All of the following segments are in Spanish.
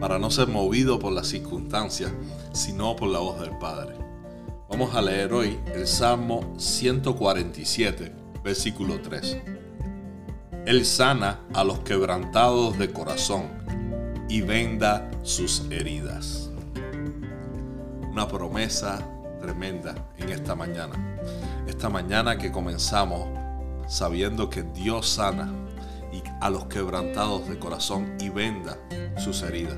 para no ser movido por las circunstancias, sino por la voz del Padre. Vamos a leer hoy el Salmo 147, versículo 3. Él sana a los quebrantados de corazón y venda sus heridas. Una promesa tremenda en esta mañana. Esta mañana que comenzamos sabiendo que Dios sana a los quebrantados de corazón y venda sus heridas.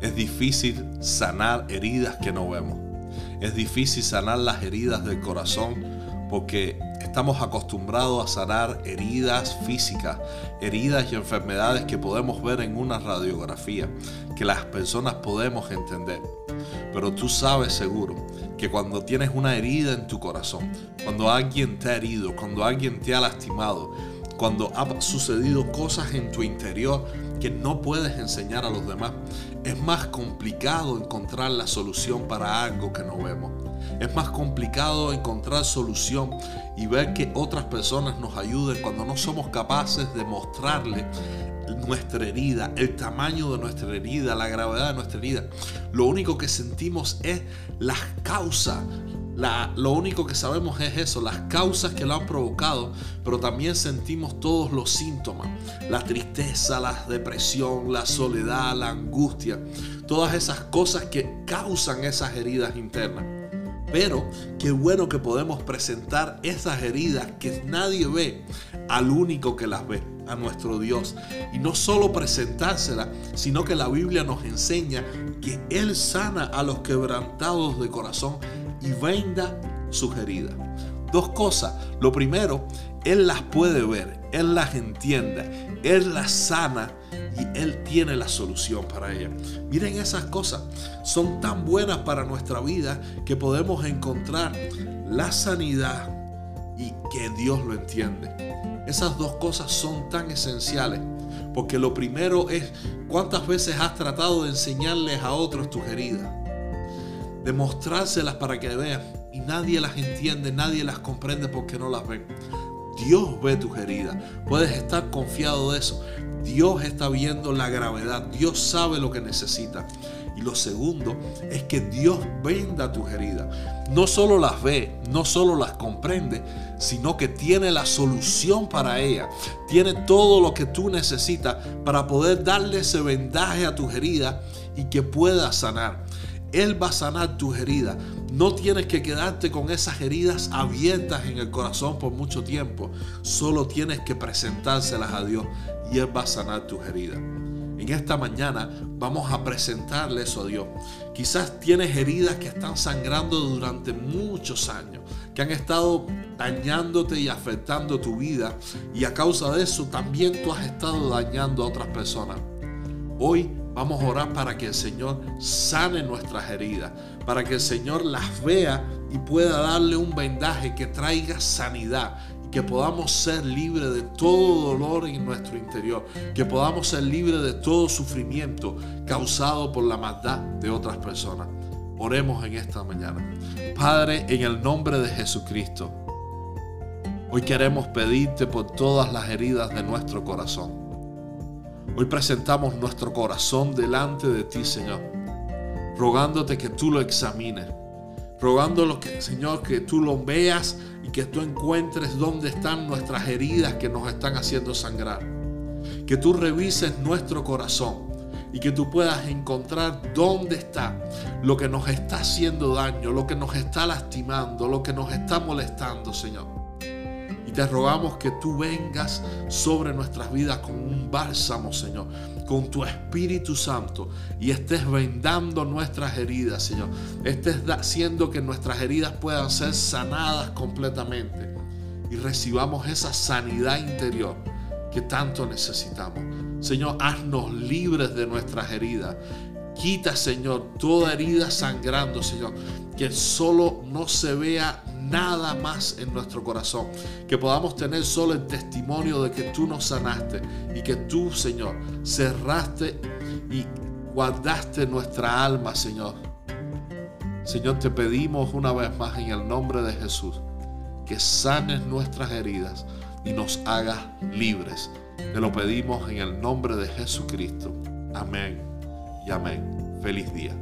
Es difícil sanar heridas que no vemos. Es difícil sanar las heridas del corazón porque estamos acostumbrados a sanar heridas físicas, heridas y enfermedades que podemos ver en una radiografía, que las personas podemos entender. Pero tú sabes seguro que cuando tienes una herida en tu corazón, cuando alguien te ha herido, cuando alguien te ha lastimado, cuando ha sucedido cosas en tu interior que no puedes enseñar a los demás, es más complicado encontrar la solución para algo que no vemos. Es más complicado encontrar solución y ver que otras personas nos ayuden cuando no somos capaces de mostrarle nuestra herida, el tamaño de nuestra herida, la gravedad de nuestra herida. Lo único que sentimos es las causas, lo único que sabemos es eso, las causas que lo han provocado, pero también sentimos todos los síntomas, la tristeza, la depresión, la soledad, la angustia, todas esas cosas que causan esas heridas internas. Pero qué bueno que podemos presentar esas heridas que nadie ve al único que las ve, a nuestro Dios. Y no solo presentárselas, sino que la Biblia nos enseña que Él sana a los quebrantados de corazón y venda sus heridas. Dos cosas. Lo primero, Él las puede ver, Él las entiende, Él las sana y Él tiene la solución para ellas. Miren esas cosas, son tan buenas para nuestra vida que podemos encontrar la sanidad y que Dios lo entiende. Esas dos cosas son tan esenciales. Porque lo primero es cuántas veces has tratado de enseñarles a otros tus heridas demostrárselas para que vean. Y nadie las entiende, nadie las comprende porque no las ven. Dios ve tus heridas. Puedes estar confiado de eso. Dios está viendo la gravedad. Dios sabe lo que necesita. Y lo segundo es que Dios venda tus heridas. No solo las ve, no solo las comprende, sino que tiene la solución para ellas. Tiene todo lo que tú necesitas para poder darle ese vendaje a tus heridas y que puedas sanar. Él va a sanar tus heridas. No tienes que quedarte con esas heridas abiertas en el corazón por mucho tiempo. Solo tienes que presentárselas a Dios y Él va a sanar tus heridas. En esta mañana vamos a presentarle eso a Dios. Quizás tienes heridas que están sangrando durante muchos años, que han estado dañándote y afectando tu vida y a causa de eso también tú has estado dañando a otras personas. Hoy Vamos a orar para que el Señor sane nuestras heridas, para que el Señor las vea y pueda darle un vendaje que traiga sanidad y que podamos ser libres de todo dolor en nuestro interior, que podamos ser libres de todo sufrimiento causado por la maldad de otras personas. Oremos en esta mañana. Padre, en el nombre de Jesucristo, hoy queremos pedirte por todas las heridas de nuestro corazón Hoy presentamos nuestro corazón delante de ti, Señor, rogándote que tú lo examines, rogándolo que, Señor, que tú lo veas y que tú encuentres dónde están nuestras heridas que nos están haciendo sangrar. Que tú revises nuestro corazón y que tú puedas encontrar dónde está lo que nos está haciendo daño, lo que nos está lastimando, lo que nos está molestando, Señor te rogamos que tú vengas sobre nuestras vidas con un bálsamo, Señor, con tu Espíritu Santo y estés vendando nuestras heridas, Señor. Estés haciendo que nuestras heridas puedan ser sanadas completamente y recibamos esa sanidad interior que tanto necesitamos. Señor, haznos libres de nuestras heridas. Quita, Señor, toda herida sangrando, Señor. Que solo no se vea nada más en nuestro corazón. Que podamos tener solo el testimonio de que tú nos sanaste y que tú, Señor, cerraste y guardaste nuestra alma, Señor. Señor, te pedimos una vez más en el nombre de Jesús que sanes nuestras heridas y nos hagas libres. Te lo pedimos en el nombre de Jesucristo. Amén y amén. Feliz día.